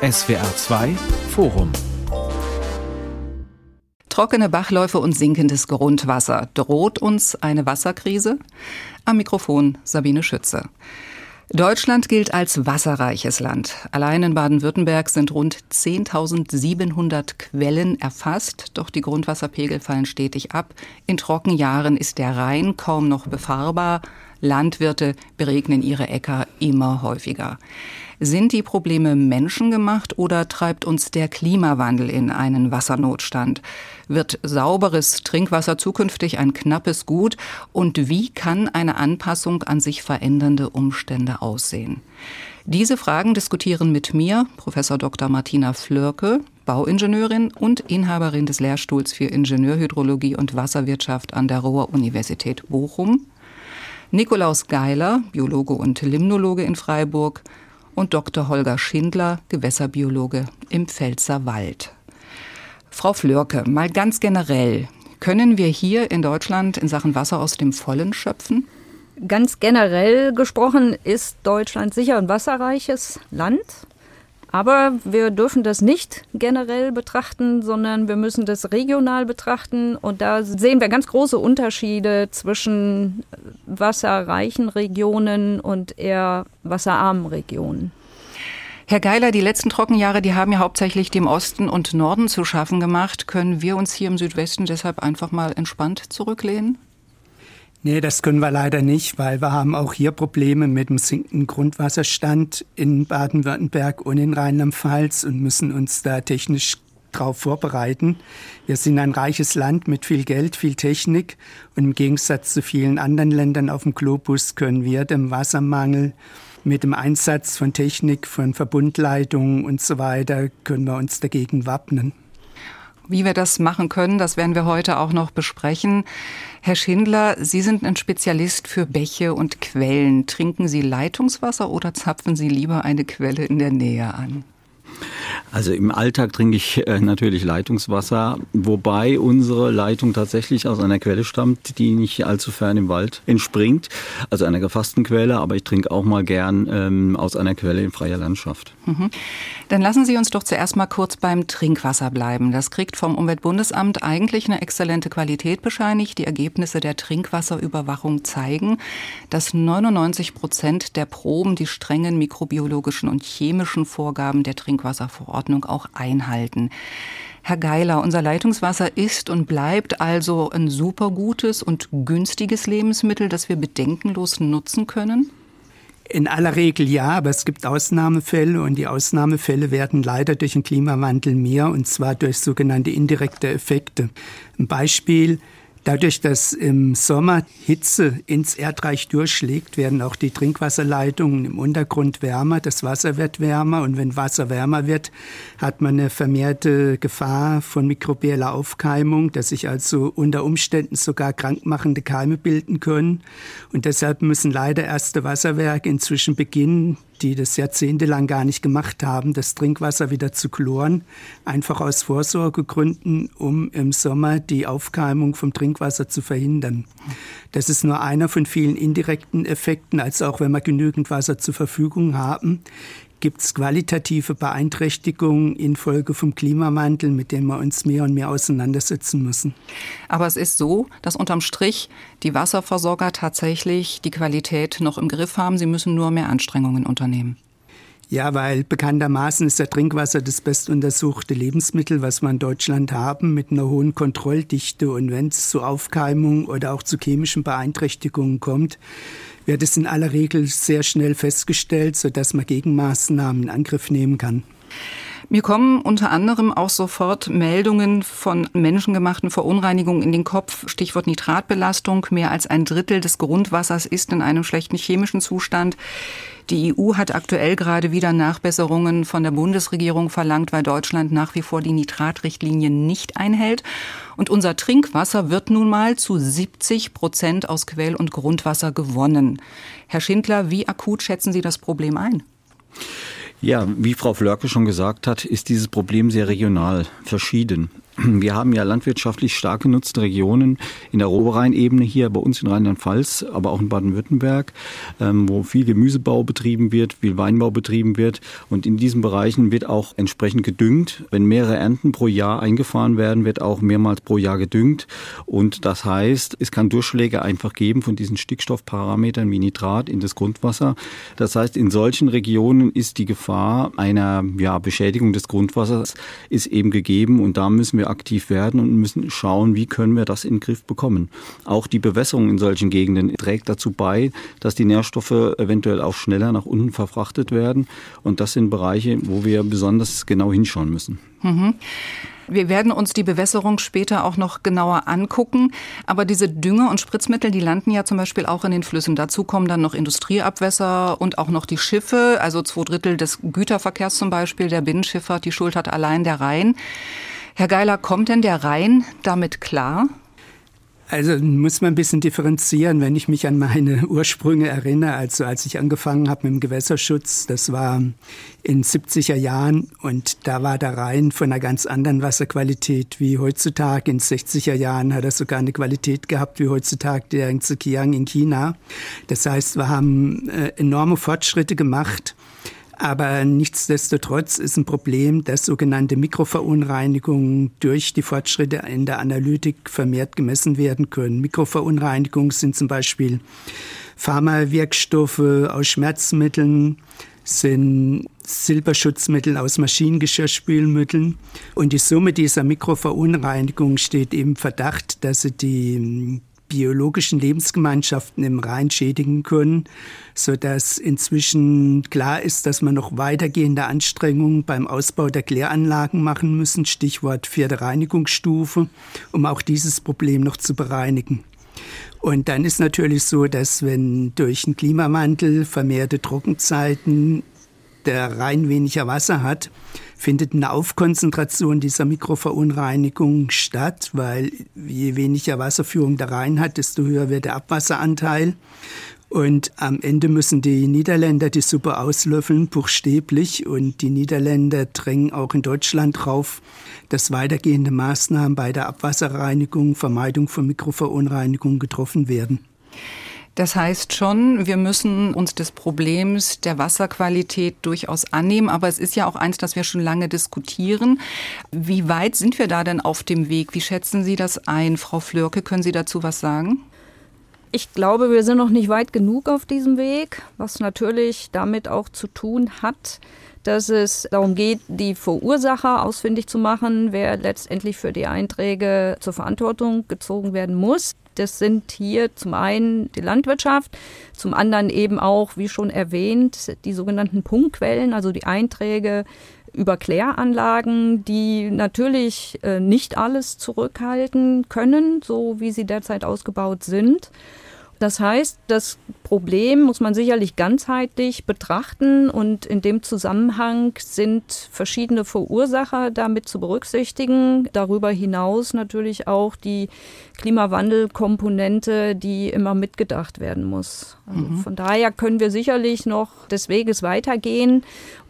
SWR 2 Forum Trockene Bachläufe und sinkendes Grundwasser. Droht uns eine Wasserkrise? Am Mikrofon Sabine Schütze. Deutschland gilt als wasserreiches Land. Allein in Baden-Württemberg sind rund 10.700 Quellen erfasst, doch die Grundwasserpegel fallen stetig ab. In Trockenjahren ist der Rhein kaum noch befahrbar. Landwirte beregnen ihre Äcker immer häufiger. Sind die Probleme menschengemacht oder treibt uns der Klimawandel in einen Wassernotstand? Wird sauberes Trinkwasser zukünftig ein knappes Gut? Und wie kann eine Anpassung an sich verändernde Umstände aussehen? Diese Fragen diskutieren mit mir Professor Dr. Martina Flörke, Bauingenieurin und Inhaberin des Lehrstuhls für Ingenieurhydrologie und Wasserwirtschaft an der Ruhr-Universität Bochum, Nikolaus Geiler, Biologe und Limnologe in Freiburg und Dr. Holger Schindler, Gewässerbiologe im Pfälzer Wald. Frau Flörke, mal ganz generell, können wir hier in Deutschland in Sachen Wasser aus dem Vollen schöpfen? Ganz generell gesprochen ist Deutschland sicher ein wasserreiches Land. Aber wir dürfen das nicht generell betrachten, sondern wir müssen das regional betrachten. Und da sehen wir ganz große Unterschiede zwischen wasserreichen Regionen und eher wasserarmen Regionen. Herr Geiler, die letzten Trockenjahre, die haben ja hauptsächlich dem Osten und Norden zu schaffen gemacht. Können wir uns hier im Südwesten deshalb einfach mal entspannt zurücklehnen? Nee, das können wir leider nicht, weil wir haben auch hier Probleme mit dem sinkenden Grundwasserstand in Baden-Württemberg und in Rheinland-Pfalz und müssen uns da technisch darauf vorbereiten. Wir sind ein reiches Land mit viel Geld, viel Technik und im Gegensatz zu vielen anderen Ländern auf dem Globus können wir dem Wassermangel mit dem Einsatz von Technik, von Verbundleitungen und so weiter, können wir uns dagegen wappnen. Wie wir das machen können, das werden wir heute auch noch besprechen. Herr Schindler, Sie sind ein Spezialist für Bäche und Quellen. Trinken Sie Leitungswasser oder zapfen Sie lieber eine Quelle in der Nähe an? Also im Alltag trinke ich äh, natürlich Leitungswasser, wobei unsere Leitung tatsächlich aus einer Quelle stammt, die nicht allzu fern im Wald entspringt, also einer gefassten Quelle, aber ich trinke auch mal gern ähm, aus einer Quelle in freier Landschaft. Mhm. Dann lassen Sie uns doch zuerst mal kurz beim Trinkwasser bleiben. Das kriegt vom Umweltbundesamt eigentlich eine exzellente Qualität bescheinigt. Die Ergebnisse der Trinkwasserüberwachung zeigen, dass 99 Prozent der Proben die strengen mikrobiologischen und chemischen Vorgaben der Trinkwasserverordnung auch einhalten. Herr Geiler, unser Leitungswasser ist und bleibt also ein super gutes und günstiges Lebensmittel, das wir bedenkenlos nutzen können? In aller Regel ja, aber es gibt Ausnahmefälle und die Ausnahmefälle werden leider durch den Klimawandel mehr und zwar durch sogenannte indirekte Effekte. Ein Beispiel, Dadurch, dass im Sommer Hitze ins Erdreich durchschlägt, werden auch die Trinkwasserleitungen im Untergrund wärmer, das Wasser wird wärmer und wenn Wasser wärmer wird, hat man eine vermehrte Gefahr von mikrobieller Aufkeimung, dass sich also unter Umständen sogar krankmachende Keime bilden können. Und deshalb müssen leider erste Wasserwerke inzwischen beginnen, die das jahrzehntelang gar nicht gemacht haben, das Trinkwasser wieder zu chloren, einfach aus Vorsorgegründen, um im Sommer die Aufkeimung vom Trinkwasser zu verhindern. Das ist nur einer von vielen indirekten Effekten, als auch wenn wir genügend Wasser zur Verfügung haben gibt es qualitative Beeinträchtigungen infolge vom Klimawandel, mit dem wir uns mehr und mehr auseinandersetzen müssen. Aber es ist so, dass unterm Strich die Wasserversorger tatsächlich die Qualität noch im Griff haben. Sie müssen nur mehr Anstrengungen unternehmen. Ja, weil bekanntermaßen ist der Trinkwasser das bestuntersuchte Lebensmittel, was wir in Deutschland haben, mit einer hohen Kontrolldichte. Und wenn es zu Aufkeimung oder auch zu chemischen Beeinträchtigungen kommt, wird es in aller Regel sehr schnell festgestellt, sodass man Gegenmaßnahmen in Angriff nehmen kann. Mir kommen unter anderem auch sofort Meldungen von menschengemachten Verunreinigungen in den Kopf. Stichwort Nitratbelastung. Mehr als ein Drittel des Grundwassers ist in einem schlechten chemischen Zustand. Die EU hat aktuell gerade wieder Nachbesserungen von der Bundesregierung verlangt, weil Deutschland nach wie vor die Nitratrichtlinie nicht einhält. Und unser Trinkwasser wird nun mal zu 70 Prozent aus Quell- und Grundwasser gewonnen. Herr Schindler, wie akut schätzen Sie das Problem ein? Ja, wie Frau Flörke schon gesagt hat, ist dieses Problem sehr regional verschieden. Wir haben ja landwirtschaftlich stark genutzte Regionen in der Oberrheinebene hier bei uns in Rheinland-Pfalz, aber auch in Baden-Württemberg, ähm, wo viel Gemüsebau betrieben wird, viel Weinbau betrieben wird. Und in diesen Bereichen wird auch entsprechend gedüngt. Wenn mehrere Ernten pro Jahr eingefahren werden, wird auch mehrmals pro Jahr gedüngt. Und das heißt, es kann Durchschläge einfach geben von diesen Stickstoffparametern wie Nitrat in das Grundwasser. Das heißt, in solchen Regionen ist die Gefahr einer ja, Beschädigung des Grundwassers ist eben gegeben und da müssen wir aktiv werden und müssen schauen, wie können wir das in den Griff bekommen. Auch die Bewässerung in solchen Gegenden trägt dazu bei, dass die Nährstoffe eventuell auch schneller nach unten verfrachtet werden und das sind Bereiche, wo wir besonders genau hinschauen müssen. Mhm. Wir werden uns die Bewässerung später auch noch genauer angucken. Aber diese Dünger und Spritzmittel, die landen ja zum Beispiel auch in den Flüssen. Dazu kommen dann noch Industrieabwässer und auch noch die Schiffe. Also zwei Drittel des Güterverkehrs zum Beispiel, der Binnenschifffahrt, die Schuld hat allein der Rhein. Herr Geiler, kommt denn der Rhein damit klar? Also muss man ein bisschen differenzieren, wenn ich mich an meine Ursprünge erinnere. Also als ich angefangen habe mit dem Gewässerschutz, das war in 70er Jahren und da war der Rhein von einer ganz anderen Wasserqualität wie heutzutage. In 60er Jahren hat er sogar eine Qualität gehabt wie heutzutage der in Zhejiang in China. Das heißt, wir haben äh, enorme Fortschritte gemacht. Aber nichtsdestotrotz ist ein Problem, dass sogenannte Mikroverunreinigungen durch die Fortschritte in der Analytik vermehrt gemessen werden können. Mikroverunreinigungen sind zum Beispiel Pharmawirkstoffe aus Schmerzmitteln, sind Silberschutzmittel aus Maschinengeschirrspülmitteln. Und die Summe dieser Mikroverunreinigung steht im Verdacht, dass sie die biologischen Lebensgemeinschaften im Rhein schädigen können, so dass inzwischen klar ist, dass man noch weitergehende Anstrengungen beim Ausbau der Kläranlagen machen müssen, Stichwort vierte Reinigungsstufe, um auch dieses Problem noch zu bereinigen. Und dann ist natürlich so, dass wenn durch den Klimawandel vermehrte Trockenzeiten der Rhein weniger Wasser hat, findet eine Aufkonzentration dieser Mikroverunreinigung statt, weil je weniger Wasserführung der Rhein hat, desto höher wird der Abwasseranteil. Und am Ende müssen die Niederländer die Suppe auslöffeln, buchstäblich. Und die Niederländer drängen auch in Deutschland drauf, dass weitergehende Maßnahmen bei der Abwasserreinigung, Vermeidung von Mikroverunreinigung getroffen werden. Das heißt schon, wir müssen uns des Problems der Wasserqualität durchaus annehmen. Aber es ist ja auch eins, das wir schon lange diskutieren. Wie weit sind wir da denn auf dem Weg? Wie schätzen Sie das ein? Frau Flörke, können Sie dazu was sagen? Ich glaube, wir sind noch nicht weit genug auf diesem Weg, was natürlich damit auch zu tun hat, dass es darum geht, die Verursacher ausfindig zu machen, wer letztendlich für die Einträge zur Verantwortung gezogen werden muss. Das sind hier zum einen die Landwirtschaft, zum anderen eben auch, wie schon erwähnt, die sogenannten Punktquellen, also die Einträge über Kläranlagen, die natürlich äh, nicht alles zurückhalten können, so wie sie derzeit ausgebaut sind. Das heißt, das Problem muss man sicherlich ganzheitlich betrachten und in dem Zusammenhang sind verschiedene Verursacher damit zu berücksichtigen. Darüber hinaus natürlich auch die Klimawandelkomponente, die immer mitgedacht werden muss. Also mhm. Von daher können wir sicherlich noch des Weges weitergehen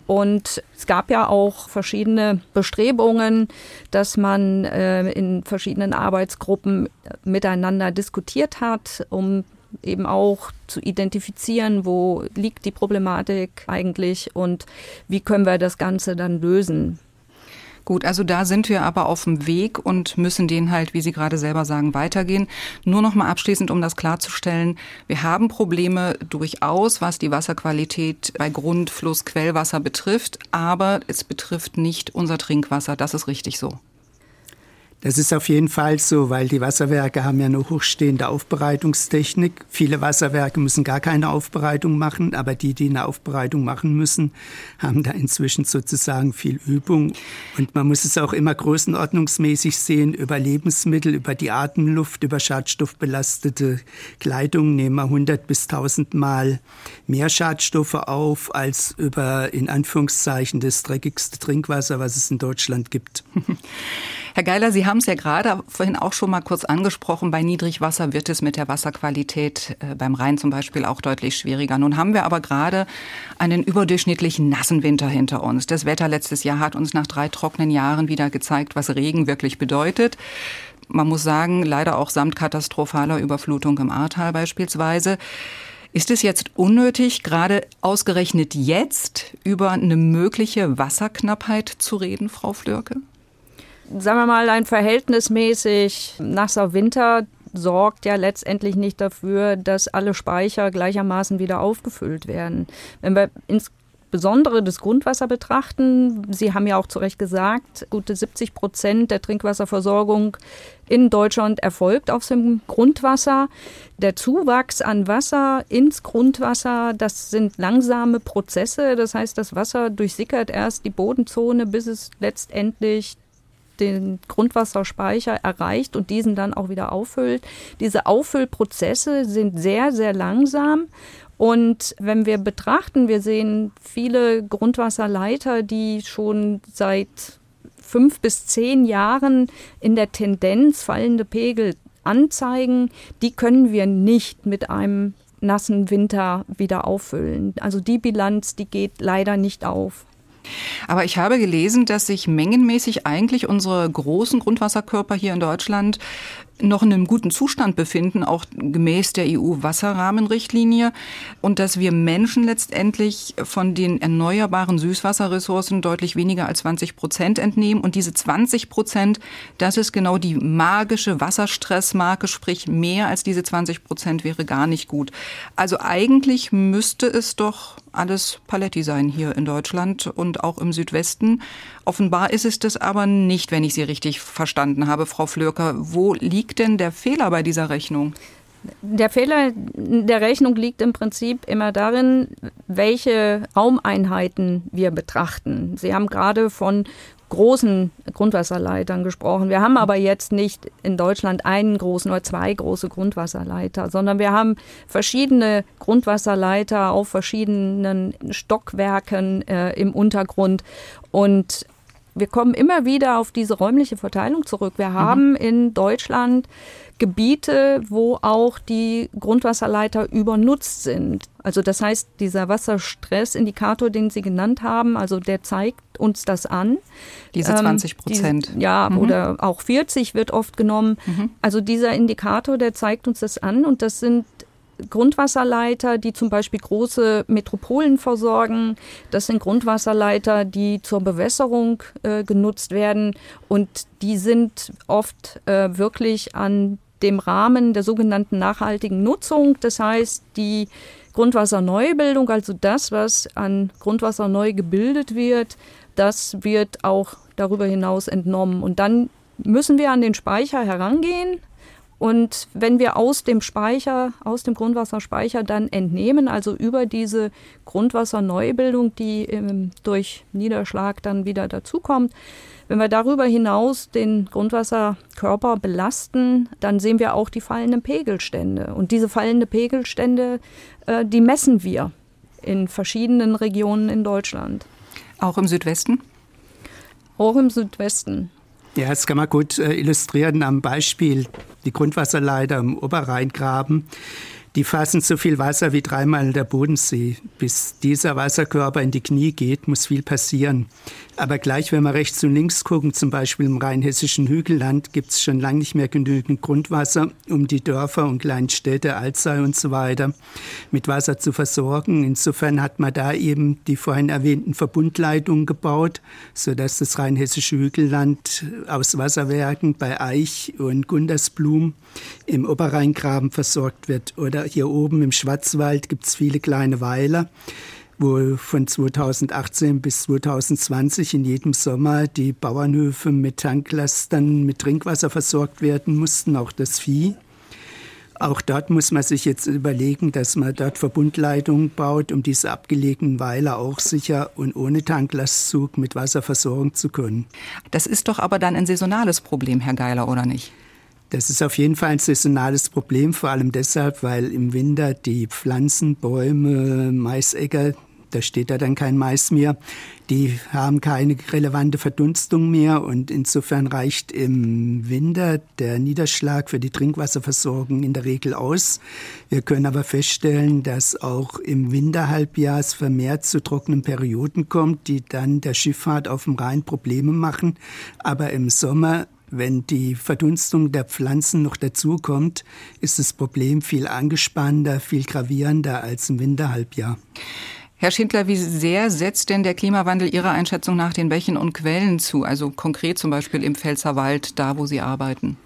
und es gab ja auch verschiedene Bestrebungen, dass man äh, in verschiedenen Arbeitsgruppen miteinander diskutiert hat, um eben auch zu identifizieren, wo liegt die Problematik eigentlich und wie können wir das Ganze dann lösen. Gut, also da sind wir aber auf dem Weg und müssen den halt, wie Sie gerade selber sagen, weitergehen. Nur noch mal abschließend, um das klarzustellen. Wir haben Probleme durchaus, was die Wasserqualität bei Grund, Fluss, Quellwasser betrifft, aber es betrifft nicht unser Trinkwasser. Das ist richtig so. Das ist auf jeden Fall so, weil die Wasserwerke haben ja eine hochstehende Aufbereitungstechnik. Viele Wasserwerke müssen gar keine Aufbereitung machen, aber die, die eine Aufbereitung machen müssen, haben da inzwischen sozusagen viel Übung. Und man muss es auch immer größenordnungsmäßig sehen, über Lebensmittel, über die Atemluft, über schadstoffbelastete Kleidung nehmen wir 100 bis 1000 Mal mehr Schadstoffe auf als über in Anführungszeichen das dreckigste Trinkwasser, was es in Deutschland gibt. Herr Geiler, Sie haben es ja gerade vorhin auch schon mal kurz angesprochen. Bei Niedrigwasser wird es mit der Wasserqualität äh, beim Rhein zum Beispiel auch deutlich schwieriger. Nun haben wir aber gerade einen überdurchschnittlich nassen Winter hinter uns. Das Wetter letztes Jahr hat uns nach drei trockenen Jahren wieder gezeigt, was Regen wirklich bedeutet. Man muss sagen, leider auch samt katastrophaler Überflutung im Ahrtal beispielsweise. Ist es jetzt unnötig, gerade ausgerechnet jetzt über eine mögliche Wasserknappheit zu reden, Frau Flörke? Sagen wir mal, ein verhältnismäßig nasser Winter sorgt ja letztendlich nicht dafür, dass alle Speicher gleichermaßen wieder aufgefüllt werden. Wenn wir ins Besondere des Grundwasser betrachten. Sie haben ja auch zu Recht gesagt, gute 70 Prozent der Trinkwasserversorgung in Deutschland erfolgt aus dem Grundwasser. Der Zuwachs an Wasser ins Grundwasser, das sind langsame Prozesse. Das heißt, das Wasser durchsickert erst die Bodenzone, bis es letztendlich den Grundwasserspeicher erreicht und diesen dann auch wieder auffüllt. Diese Auffüllprozesse sind sehr, sehr langsam und wenn wir betrachten, wir sehen viele Grundwasserleiter, die schon seit fünf bis zehn Jahren in der Tendenz fallende Pegel anzeigen, die können wir nicht mit einem nassen Winter wieder auffüllen. Also die Bilanz, die geht leider nicht auf. Aber ich habe gelesen, dass sich mengenmäßig eigentlich unsere großen Grundwasserkörper hier in Deutschland noch in einem guten Zustand befinden, auch gemäß der EU-Wasserrahmenrichtlinie und dass wir Menschen letztendlich von den erneuerbaren Süßwasserressourcen deutlich weniger als 20 Prozent entnehmen. Und diese 20 Prozent, das ist genau die magische Wasserstressmarke, sprich mehr als diese 20 Prozent wäre gar nicht gut. Also eigentlich müsste es doch alles Paletti sein hier in Deutschland und auch im Südwesten. Offenbar ist es das aber nicht, wenn ich Sie richtig verstanden habe, Frau Flörker. Wo liegt denn der Fehler bei dieser Rechnung? Der Fehler der Rechnung liegt im Prinzip immer darin, welche Raumeinheiten wir betrachten. Sie haben gerade von großen Grundwasserleitern gesprochen. Wir haben aber jetzt nicht in Deutschland einen großen oder zwei große Grundwasserleiter, sondern wir haben verschiedene Grundwasserleiter auf verschiedenen Stockwerken äh, im Untergrund. Und wir kommen immer wieder auf diese räumliche Verteilung zurück. Wir haben mhm. in Deutschland Gebiete, wo auch die Grundwasserleiter übernutzt sind. Also das heißt, dieser Wasserstressindikator, den Sie genannt haben, also der zeigt uns das an. Diese 20 ähm, Prozent. Ähm, ja, mhm. oder auch 40 wird oft genommen. Mhm. Also dieser Indikator, der zeigt uns das an und das sind Grundwasserleiter, die zum Beispiel große Metropolen versorgen. Das sind Grundwasserleiter, die zur Bewässerung äh, genutzt werden und die sind oft äh, wirklich an dem Rahmen der sogenannten nachhaltigen Nutzung. Das heißt, die Grundwasserneubildung, also das, was an Grundwasser neu gebildet wird, das wird auch darüber hinaus entnommen. Und dann müssen wir an den Speicher herangehen. Und wenn wir aus dem Speicher, aus dem Grundwasserspeicher dann entnehmen, also über diese Grundwasserneubildung, die ähm, durch Niederschlag dann wieder dazukommt, wenn wir darüber hinaus den Grundwasserkörper belasten, dann sehen wir auch die fallenden Pegelstände. Und diese fallenden Pegelstände, äh, die messen wir in verschiedenen Regionen in Deutschland. Auch im Südwesten? Auch im Südwesten. Ja, das kann man gut äh, illustrieren am Beispiel die Grundwasserleiter im Oberrheingraben. Die fassen so viel Wasser wie dreimal der Bodensee. Bis dieser Wasserkörper in die Knie geht, muss viel passieren. Aber gleich, wenn wir rechts und links gucken, zum Beispiel im rheinhessischen Hügelland, gibt es schon lange nicht mehr genügend Grundwasser, um die Dörfer und kleinen Städte, Alzey und so weiter, mit Wasser zu versorgen. Insofern hat man da eben die vorhin erwähnten Verbundleitungen gebaut, sodass das rheinhessische Hügelland aus Wasserwerken bei Eich und Gundersblum im Oberrheingraben versorgt wird. Oder hier oben im Schwarzwald gibt es viele kleine Weiler wo von 2018 bis 2020 in jedem Sommer die Bauernhöfe mit Tanklastern mit Trinkwasser versorgt werden mussten, auch das Vieh. Auch dort muss man sich jetzt überlegen, dass man dort Verbundleitungen baut, um diese abgelegenen Weiler auch sicher und ohne Tanklastzug mit Wasser versorgen zu können. Das ist doch aber dann ein saisonales Problem, Herr Geiler, oder nicht? Das ist auf jeden Fall ein saisonales Problem, vor allem deshalb, weil im Winter die Pflanzen, Bäume, Maisäcker da steht da dann kein Mais mehr. Die haben keine relevante Verdunstung mehr und insofern reicht im Winter der Niederschlag für die Trinkwasserversorgung in der Regel aus. Wir können aber feststellen, dass auch im Winterhalbjahr es vermehrt zu trockenen Perioden kommt, die dann der Schifffahrt auf dem Rhein Probleme machen. Aber im Sommer wenn die Verdunstung der Pflanzen noch dazukommt, ist das Problem viel angespannter, viel gravierender als im Winterhalbjahr. Herr Schindler, wie sehr setzt denn der Klimawandel Ihrer Einschätzung nach den Bächen und Quellen zu? Also konkret zum Beispiel im Pfälzerwald, da wo Sie arbeiten?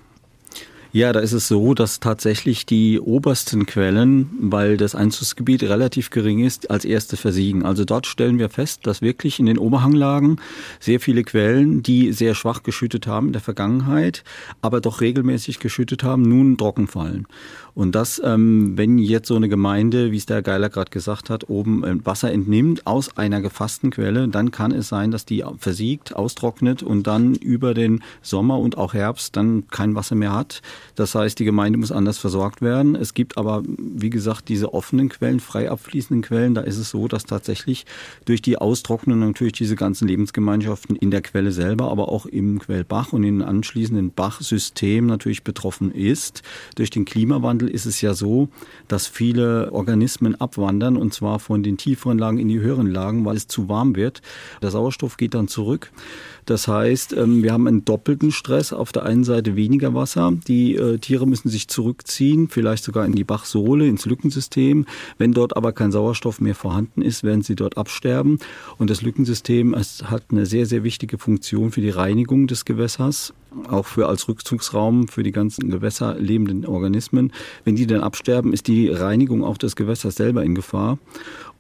Ja, da ist es so, dass tatsächlich die obersten Quellen, weil das Einzugsgebiet relativ gering ist, als erste versiegen. Also dort stellen wir fest, dass wirklich in den Oberhanglagen sehr viele Quellen, die sehr schwach geschüttet haben in der Vergangenheit, aber doch regelmäßig geschüttet haben, nun trocken fallen. Und das, ähm, wenn jetzt so eine Gemeinde, wie es der Geiler gerade gesagt hat, oben äh, Wasser entnimmt aus einer gefassten Quelle, dann kann es sein, dass die versiegt, austrocknet und dann über den Sommer und auch Herbst dann kein Wasser mehr hat. Das heißt, die Gemeinde muss anders versorgt werden. Es gibt aber, wie gesagt, diese offenen Quellen, frei abfließenden Quellen. Da ist es so, dass tatsächlich durch die Austrocknung natürlich diese ganzen Lebensgemeinschaften in der Quelle selber, aber auch im Quellbach und in den anschließenden Bachsystem natürlich betroffen ist. Durch den Klimawandel Klimawandel ist es ja so, dass viele Organismen abwandern und zwar von den tieferen Lagen in die höheren Lagen, weil es zu warm wird. Der Sauerstoff geht dann zurück. Das heißt, ähm, wir haben einen doppelten Stress. Auf der einen Seite weniger Wasser. Die äh, Tiere müssen sich zurückziehen, vielleicht sogar in die Bachsohle, ins Lückensystem. Wenn dort aber kein Sauerstoff mehr vorhanden ist, werden sie dort absterben. Und das Lückensystem hat eine sehr, sehr wichtige Funktion für die Reinigung des Gewässers auch für als Rückzugsraum für die ganzen Gewässer lebenden Organismen. Wenn die dann absterben, ist die Reinigung auch des Gewässers selber in Gefahr.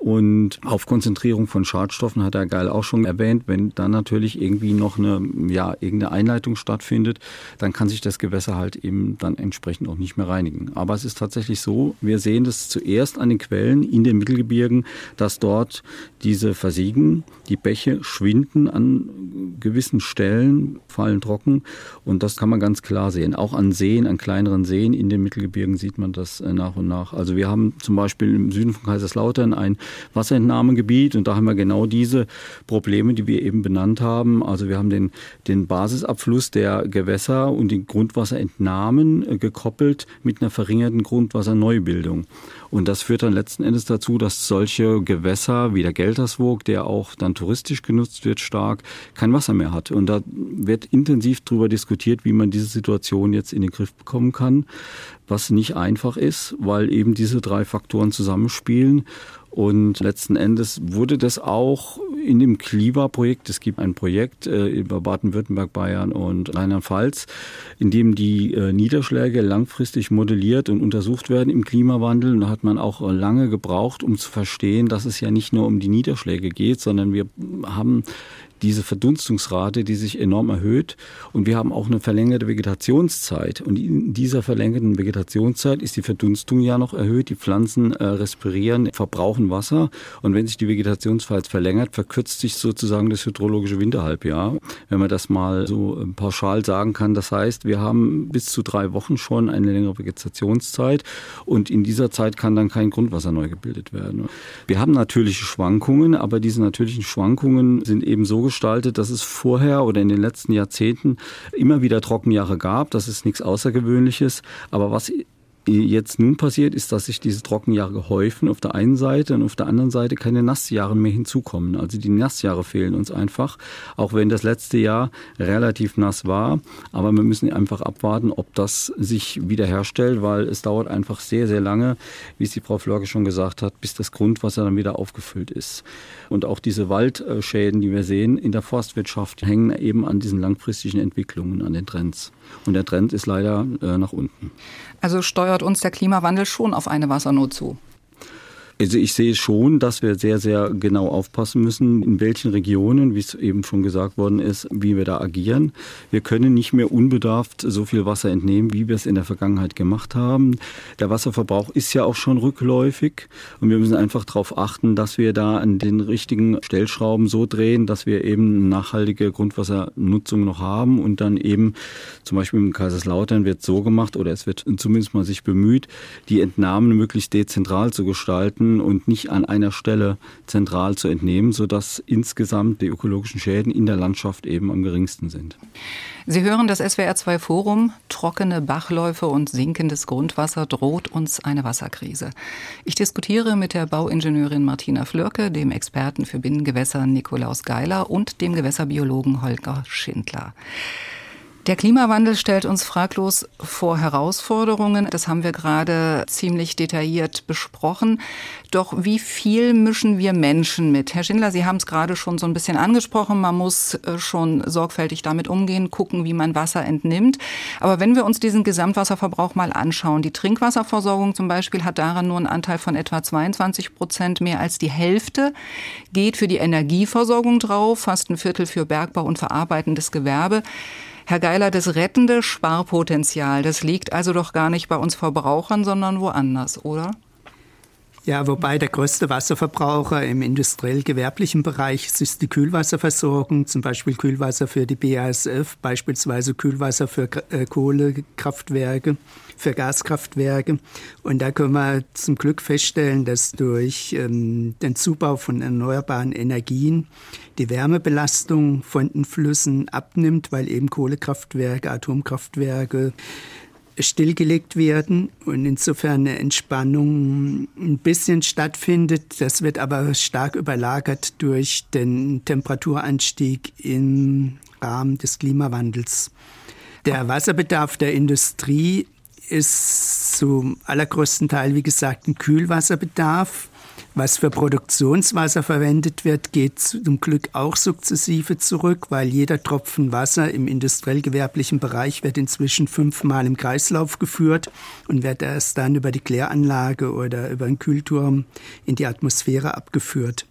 Und auf Konzentrierung von Schadstoffen hat er geil auch schon erwähnt. Wenn dann natürlich irgendwie noch eine, ja, irgendeine Einleitung stattfindet, dann kann sich das Gewässer halt eben dann entsprechend auch nicht mehr reinigen. Aber es ist tatsächlich so, wir sehen das zuerst an den Quellen in den Mittelgebirgen, dass dort diese versiegen, die Bäche schwinden an gewissen Stellen, fallen trocken. Und das kann man ganz klar sehen. Auch an Seen, an kleineren Seen in den Mittelgebirgen sieht man das äh, nach und nach. Also wir haben zum Beispiel im Süden von Kaiserslautern ein Wasserentnahmegebiet. Und da haben wir genau diese Probleme, die wir eben benannt haben. Also wir haben den, den Basisabfluss der Gewässer und die Grundwasserentnahmen äh, gekoppelt mit einer verringerten Grundwasserneubildung. Und das führt dann letzten Endes dazu, dass solche Gewässer wie der Gelterswoog, der auch dann touristisch genutzt wird, stark, kein Wasser mehr hat. Und da wird intensiv darüber diskutiert, wie man diese Situation jetzt in den Griff bekommen kann, was nicht einfach ist, weil eben diese drei Faktoren zusammenspielen. Und letzten Endes wurde das auch in dem Kliva-Projekt, es gibt ein Projekt äh, über Baden-Württemberg, Bayern und Rheinland-Pfalz, in dem die äh, Niederschläge langfristig modelliert und untersucht werden im Klimawandel. Und da hat man auch lange gebraucht, um zu verstehen, dass es ja nicht nur um die Niederschläge geht, sondern wir haben diese Verdunstungsrate, die sich enorm erhöht. Und wir haben auch eine verlängerte Vegetationszeit. Und in dieser verlängerten Vegetationszeit ist die Verdunstung ja noch erhöht. Die Pflanzen äh, respirieren, verbrauchen Wasser. Und wenn sich die Vegetationszeit verlängert, verkürzt sich sozusagen das hydrologische Winterhalbjahr. Wenn man das mal so äh, pauschal sagen kann. Das heißt, wir haben bis zu drei Wochen schon eine längere Vegetationszeit. Und in dieser Zeit kann dann kein Grundwasser neu gebildet werden. Wir haben natürliche Schwankungen, aber diese natürlichen Schwankungen sind eben so gestaltet, dass es vorher oder in den letzten Jahrzehnten immer wieder Trockenjahre gab. Das ist nichts Außergewöhnliches. Aber was jetzt nun passiert, ist, dass sich diese Trockenjahre häufen auf der einen Seite und auf der anderen Seite keine Nassjahre mehr hinzukommen. Also die Nassjahre fehlen uns einfach, auch wenn das letzte Jahr relativ nass war. Aber wir müssen einfach abwarten, ob das sich wiederherstellt, weil es dauert einfach sehr, sehr lange, wie es die Frau Florge schon gesagt hat, bis das Grundwasser dann wieder aufgefüllt ist. Und auch diese Waldschäden, die wir sehen in der Forstwirtschaft, hängen eben an diesen langfristigen Entwicklungen, an den Trends. Und der Trend ist leider äh, nach unten. Also steuert uns der Klimawandel schon auf eine Wassernot zu. Also ich sehe schon, dass wir sehr, sehr genau aufpassen müssen, in welchen Regionen, wie es eben schon gesagt worden ist, wie wir da agieren. Wir können nicht mehr unbedarft so viel Wasser entnehmen, wie wir es in der Vergangenheit gemacht haben. Der Wasserverbrauch ist ja auch schon rückläufig und wir müssen einfach darauf achten, dass wir da an den richtigen Stellschrauben so drehen, dass wir eben nachhaltige Grundwassernutzung noch haben und dann eben zum Beispiel im Kaiserslautern wird so gemacht oder es wird zumindest mal sich bemüht, die Entnahmen möglichst dezentral zu gestalten können und nicht an einer Stelle zentral zu entnehmen, sodass insgesamt die ökologischen Schäden in der Landschaft eben am geringsten sind. Sie hören das SWR2 Forum. Trockene Bachläufe und sinkendes Grundwasser droht uns eine Wasserkrise. Ich diskutiere mit der Bauingenieurin Martina Flörke, dem Experten für Binnengewässer Nikolaus Geiler und dem Gewässerbiologen Holger Schindler. Der Klimawandel stellt uns fraglos vor Herausforderungen. Das haben wir gerade ziemlich detailliert besprochen. Doch wie viel mischen wir Menschen mit? Herr Schindler, Sie haben es gerade schon so ein bisschen angesprochen. Man muss äh, schon sorgfältig damit umgehen, gucken, wie man Wasser entnimmt. Aber wenn wir uns diesen Gesamtwasserverbrauch mal anschauen, die Trinkwasserversorgung zum Beispiel hat daran nur einen Anteil von etwa 22 Prozent. Mehr als die Hälfte geht für die Energieversorgung drauf, fast ein Viertel für Bergbau und verarbeitendes Gewerbe. Herr Geiler, das rettende Sparpotenzial, das liegt also doch gar nicht bei uns Verbrauchern, sondern woanders, oder? Ja, wobei der größte Wasserverbraucher im industriell-gewerblichen Bereich ist die Kühlwasserversorgung, zum Beispiel Kühlwasser für die BASF, beispielsweise Kühlwasser für äh, Kohlekraftwerke, für Gaskraftwerke. Und da können wir zum Glück feststellen, dass durch ähm, den Zubau von erneuerbaren Energien die Wärmebelastung von den Flüssen abnimmt, weil eben Kohlekraftwerke, Atomkraftwerke stillgelegt werden und insofern eine Entspannung ein bisschen stattfindet. Das wird aber stark überlagert durch den Temperaturanstieg im Rahmen des Klimawandels. Der Wasserbedarf der Industrie ist zum allergrößten Teil, wie gesagt, ein Kühlwasserbedarf. Was für Produktionswasser verwendet wird, geht zum Glück auch sukzessive zurück, weil jeder Tropfen Wasser im industriell-gewerblichen Bereich wird inzwischen fünfmal im Kreislauf geführt und wird erst dann über die Kläranlage oder über einen Kühlturm in die Atmosphäre abgeführt.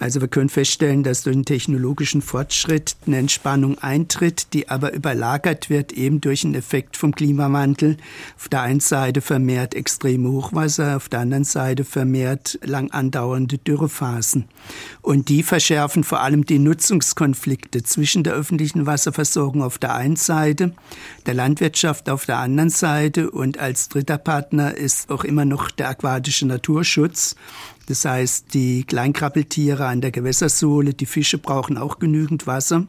Also wir können feststellen, dass durch den technologischen Fortschritt eine Entspannung eintritt, die aber überlagert wird eben durch einen Effekt vom Klimawandel. Auf der einen Seite vermehrt extreme Hochwasser, auf der anderen Seite vermehrt lang andauernde Dürrephasen. Und die verschärfen vor allem die Nutzungskonflikte zwischen der öffentlichen Wasserversorgung auf der einen Seite, der Landwirtschaft auf der anderen Seite und als dritter Partner ist auch immer noch der aquatische Naturschutz. Das heißt, die Kleinkrabbeltiere an der Gewässersohle, die Fische brauchen auch genügend Wasser.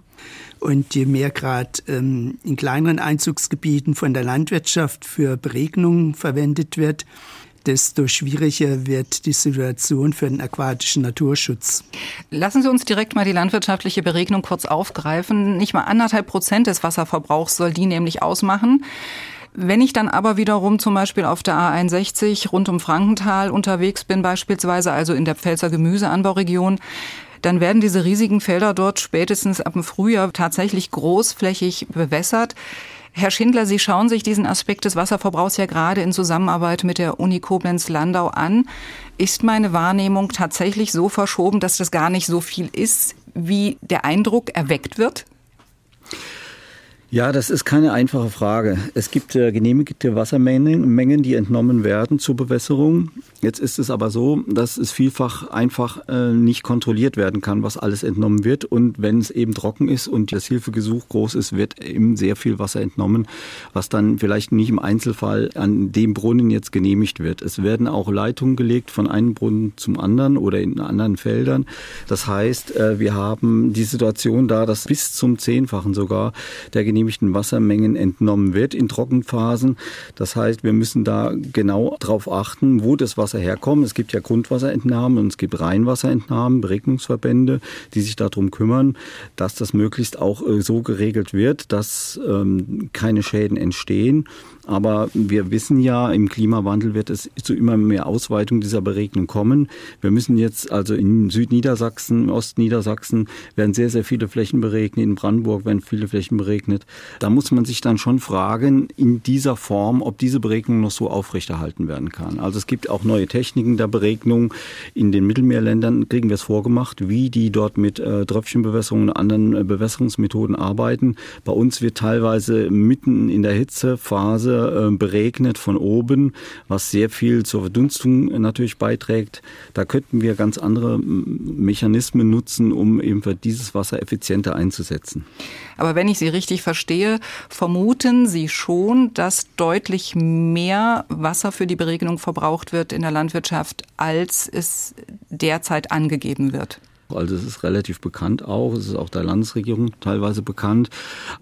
Und je mehr gerade ähm, in kleineren Einzugsgebieten von der Landwirtschaft für Beregnungen verwendet wird, desto schwieriger wird die Situation für den aquatischen Naturschutz. Lassen Sie uns direkt mal die landwirtschaftliche Beregnung kurz aufgreifen. Nicht mal anderthalb Prozent des Wasserverbrauchs soll die nämlich ausmachen. Wenn ich dann aber wiederum zum Beispiel auf der A61 rund um Frankenthal unterwegs bin, beispielsweise also in der Pfälzer Gemüseanbauregion, dann werden diese riesigen Felder dort spätestens ab dem Frühjahr tatsächlich großflächig bewässert. Herr Schindler, Sie schauen sich diesen Aspekt des Wasserverbrauchs ja gerade in Zusammenarbeit mit der Uni Koblenz-Landau an. Ist meine Wahrnehmung tatsächlich so verschoben, dass das gar nicht so viel ist, wie der Eindruck erweckt wird? Ja, das ist keine einfache Frage. Es gibt äh, genehmigte Wassermengen, Mengen, die entnommen werden zur Bewässerung. Jetzt ist es aber so, dass es vielfach einfach äh, nicht kontrolliert werden kann, was alles entnommen wird. Und wenn es eben trocken ist und das Hilfegesuch groß ist, wird eben sehr viel Wasser entnommen, was dann vielleicht nicht im Einzelfall an dem Brunnen jetzt genehmigt wird. Es werden auch Leitungen gelegt von einem Brunnen zum anderen oder in anderen Feldern. Das heißt, äh, wir haben die Situation da, dass bis zum Zehnfachen sogar der genehmigten genehmigten Wassermengen entnommen wird in Trockenphasen. Das heißt, wir müssen da genau darauf achten, wo das Wasser herkommt. Es gibt ja Grundwasserentnahmen und es gibt Rheinwasserentnahmen, Beregnungsverbände, die sich darum kümmern, dass das möglichst auch äh, so geregelt wird, dass ähm, keine Schäden entstehen. Aber wir wissen ja, im Klimawandel wird es zu immer mehr Ausweitung dieser Beregnung kommen. Wir müssen jetzt also in Südniedersachsen, Ostniedersachsen werden sehr, sehr viele Flächen beregnet. In Brandenburg werden viele Flächen beregnet. Da muss man sich dann schon fragen, in dieser Form, ob diese Beregnung noch so aufrechterhalten werden kann. Also es gibt auch neue Techniken der Beregnung. In den Mittelmeerländern kriegen wir es vorgemacht, wie die dort mit äh, Tröpfchenbewässerung und anderen äh, Bewässerungsmethoden arbeiten. Bei uns wird teilweise mitten in der Hitzephase Weise äh, beregnet von oben, was sehr viel zur Verdunstung natürlich beiträgt. Da könnten wir ganz andere Mechanismen nutzen, um eben für dieses Wasser effizienter einzusetzen. Aber wenn ich Sie richtig verstehe, vermuten Sie schon, dass deutlich mehr Wasser für die Beregnung verbraucht wird in der Landwirtschaft, als es derzeit angegeben wird. Also es ist relativ bekannt auch, es ist auch der Landesregierung teilweise bekannt.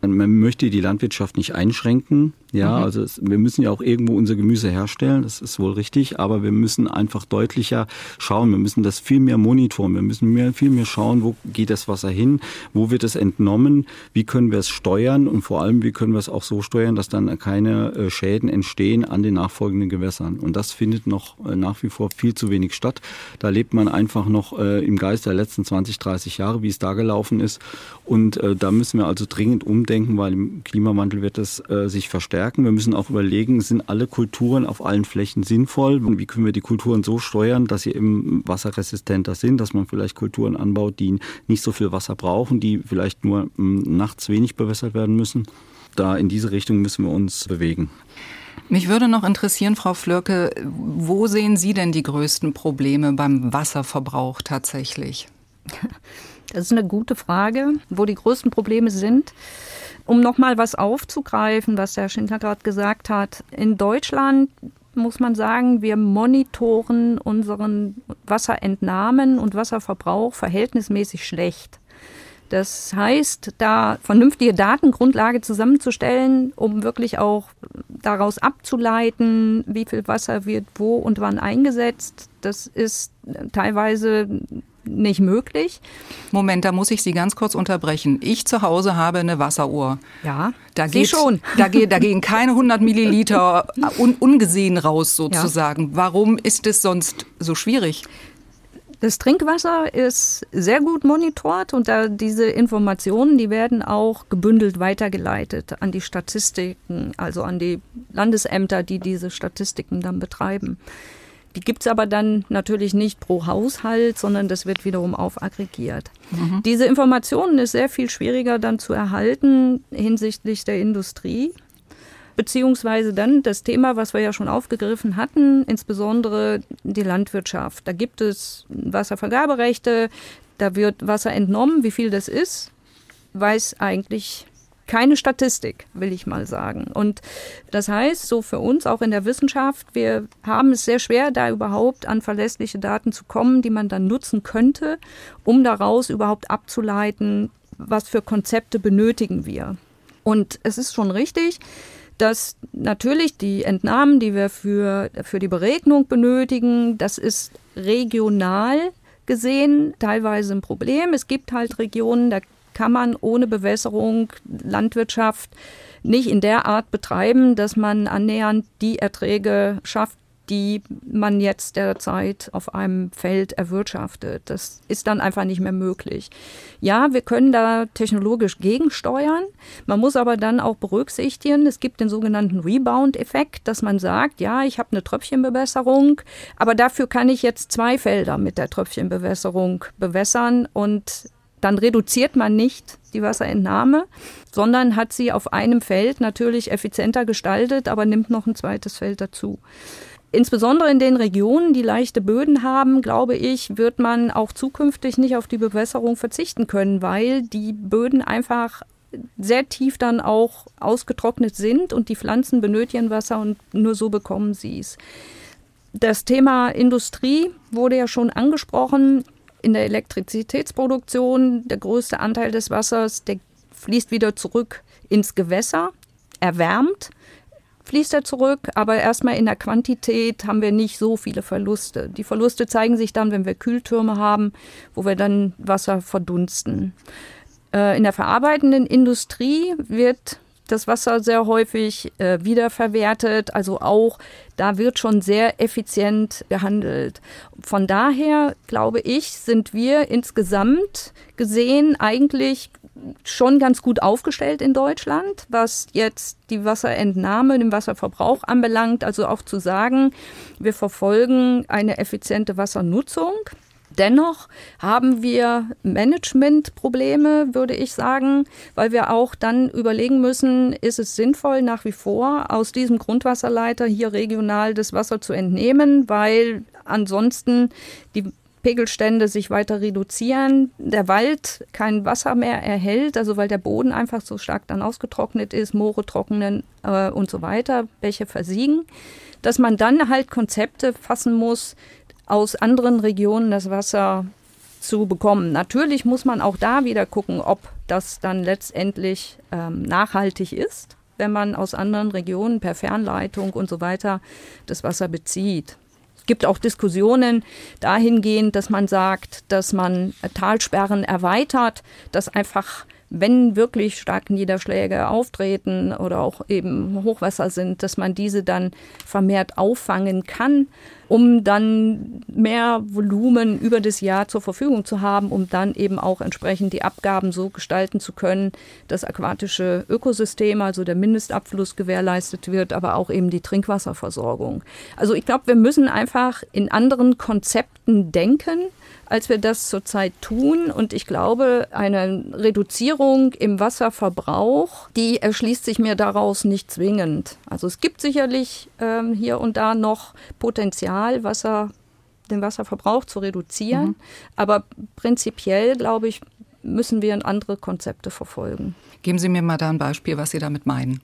Man möchte die Landwirtschaft nicht einschränken. Ja, mhm. also es, wir müssen ja auch irgendwo unser Gemüse herstellen, das ist wohl richtig, aber wir müssen einfach deutlicher schauen, wir müssen das viel mehr monitoren, wir müssen mehr, viel mehr schauen, wo geht das Wasser hin, wo wird es entnommen, wie können wir es steuern und vor allem, wie können wir es auch so steuern, dass dann keine äh, Schäden entstehen an den nachfolgenden Gewässern. Und das findet noch äh, nach wie vor viel zu wenig statt. Da lebt man einfach noch äh, im Geist der letzten 20, 30 Jahre, wie es da gelaufen ist. Und da müssen wir also dringend umdenken, weil im Klimawandel wird es sich verstärken stärken. Wir müssen auch überlegen, sind alle Kulturen auf allen Flächen sinnvoll? Wie können wir die Kulturen so steuern, dass sie eben wasserresistenter sind, dass man vielleicht Kulturen anbaut, die nicht so viel Wasser brauchen, die vielleicht nur hm, nachts wenig bewässert werden müssen? Da in diese Richtung müssen wir uns bewegen. Mich würde noch interessieren, Frau Flörke, wo sehen Sie denn die größten Probleme beim Wasserverbrauch tatsächlich? Das ist eine gute Frage, wo die größten Probleme sind. Um nochmal was aufzugreifen, was Herr Schindler gerade gesagt hat. In Deutschland muss man sagen, wir monitoren unseren Wasserentnahmen und Wasserverbrauch verhältnismäßig schlecht. Das heißt, da vernünftige Datengrundlage zusammenzustellen, um wirklich auch daraus abzuleiten, wie viel Wasser wird wo und wann eingesetzt, das ist teilweise nicht möglich. Moment, da muss ich Sie ganz kurz unterbrechen. Ich zu Hause habe eine Wasseruhr. Ja, da Sie geht, schon. Da, geht, da gehen keine 100 Milliliter un, ungesehen raus sozusagen. Ja. Warum ist es sonst so schwierig? Das Trinkwasser ist sehr gut monitort und da diese Informationen, die werden auch gebündelt weitergeleitet an die Statistiken, also an die Landesämter, die diese Statistiken dann betreiben. Die gibt es aber dann natürlich nicht pro Haushalt, sondern das wird wiederum aufaggregiert. Mhm. Diese Informationen ist sehr viel schwieriger dann zu erhalten hinsichtlich der Industrie. Beziehungsweise dann das Thema, was wir ja schon aufgegriffen hatten, insbesondere die Landwirtschaft. Da gibt es Wasservergaberechte, da wird Wasser entnommen, wie viel das ist, weiß eigentlich keine Statistik, will ich mal sagen. Und das heißt, so für uns auch in der Wissenschaft, wir haben es sehr schwer, da überhaupt an verlässliche Daten zu kommen, die man dann nutzen könnte, um daraus überhaupt abzuleiten, was für Konzepte benötigen wir. Und es ist schon richtig, dass natürlich die Entnahmen, die wir für, für die Beregnung benötigen, das ist regional gesehen teilweise ein Problem. Es gibt halt Regionen, da kann man ohne Bewässerung Landwirtschaft nicht in der Art betreiben, dass man annähernd die Erträge schafft, die man jetzt derzeit auf einem Feld erwirtschaftet. Das ist dann einfach nicht mehr möglich. Ja, wir können da technologisch gegensteuern. Man muss aber dann auch berücksichtigen, es gibt den sogenannten Rebound-Effekt, dass man sagt, ja, ich habe eine Tröpfchenbewässerung, aber dafür kann ich jetzt zwei Felder mit der Tröpfchenbewässerung bewässern und dann reduziert man nicht die Wasserentnahme, sondern hat sie auf einem Feld natürlich effizienter gestaltet, aber nimmt noch ein zweites Feld dazu. Insbesondere in den Regionen, die leichte Böden haben, glaube ich, wird man auch zukünftig nicht auf die Bewässerung verzichten können, weil die Böden einfach sehr tief dann auch ausgetrocknet sind und die Pflanzen benötigen Wasser und nur so bekommen sie es. Das Thema Industrie wurde ja schon angesprochen in der Elektrizitätsproduktion der größte Anteil des Wassers, der fließt wieder zurück ins Gewässer, erwärmt fließt er zurück, aber erstmal in der Quantität haben wir nicht so viele Verluste. Die Verluste zeigen sich dann, wenn wir Kühltürme haben, wo wir dann Wasser verdunsten. Äh, in der verarbeitenden Industrie wird das Wasser sehr häufig äh, wiederverwertet. Also auch da wird schon sehr effizient gehandelt. Von daher glaube ich, sind wir insgesamt gesehen eigentlich schon ganz gut aufgestellt in Deutschland, was jetzt die Wasserentnahme, den Wasserverbrauch anbelangt. Also auch zu sagen, wir verfolgen eine effiziente Wassernutzung. Dennoch haben wir Managementprobleme, würde ich sagen, weil wir auch dann überlegen müssen, ist es sinnvoll nach wie vor aus diesem Grundwasserleiter hier regional das Wasser zu entnehmen, weil ansonsten die Pegelstände sich weiter reduzieren, der Wald kein Wasser mehr erhält, also weil der Boden einfach so stark dann ausgetrocknet ist, Moore trocknen äh, und so weiter, Bäche versiegen, dass man dann halt Konzepte fassen muss, aus anderen Regionen das Wasser zu bekommen. Natürlich muss man auch da wieder gucken, ob das dann letztendlich ähm, nachhaltig ist, wenn man aus anderen Regionen per Fernleitung und so weiter das Wasser bezieht gibt auch Diskussionen dahingehend, dass man sagt, dass man Talsperren erweitert, dass einfach wenn wirklich starke Niederschläge auftreten oder auch eben Hochwasser sind, dass man diese dann vermehrt auffangen kann, um dann mehr Volumen über das Jahr zur Verfügung zu haben, um dann eben auch entsprechend die Abgaben so gestalten zu können, dass aquatische Ökosysteme, also der Mindestabfluss gewährleistet wird, aber auch eben die Trinkwasserversorgung. Also ich glaube, wir müssen einfach in anderen Konzepten denken als wir das zurzeit tun. Und ich glaube, eine Reduzierung im Wasserverbrauch, die erschließt sich mir daraus nicht zwingend. Also es gibt sicherlich ähm, hier und da noch Potenzial, Wasser, den Wasserverbrauch zu reduzieren. Mhm. Aber prinzipiell, glaube ich, müssen wir andere Konzepte verfolgen. Geben Sie mir mal da ein Beispiel, was Sie damit meinen.